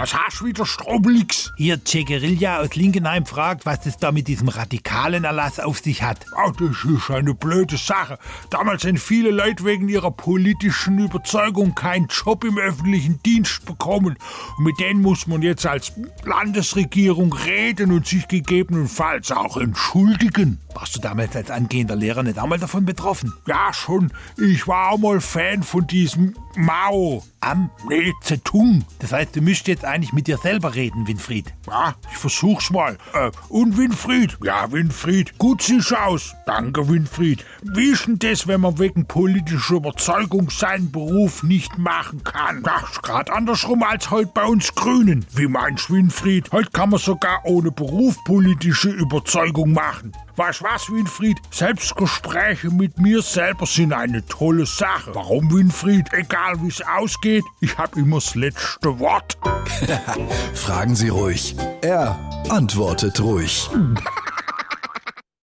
Was hast du wieder, Strobelix? Hier Che Guerilla aus Linkenheim fragt, was es da mit diesem radikalen Erlass auf sich hat. Oh, das ist eine blöde Sache. Damals sind viele Leute wegen ihrer politischen Überzeugung keinen Job im öffentlichen Dienst bekommen. Und mit denen muss man jetzt als Landesregierung reden und sich gegebenenfalls auch entschuldigen. Warst du damals als angehender Lehrer nicht einmal davon betroffen? Ja, schon. Ich war auch mal Fan von diesem Mao. Am Nee, Zetung. Das heißt, du müsst jetzt eigentlich mit dir selber reden, Winfried. Ja, ich versuch's mal. Äh, und Winfried? Ja, Winfried. Gut siehst aus. Danke, Winfried. Wie ist denn das, wenn man wegen politischer Überzeugung seinen Beruf nicht machen kann? Das ist grad andersrum als heute bei uns Grünen. Wie meinst Winfried? Heute kann man sogar ohne Beruf politische Überzeugung machen. Weißt was, Winfried? Selbstgespräche mit mir selber sind eine tolle Sache. Warum, Winfried? Egal wie es ausgeht, ich hab immer das letzte Wort. Fragen Sie ruhig. Er antwortet ruhig.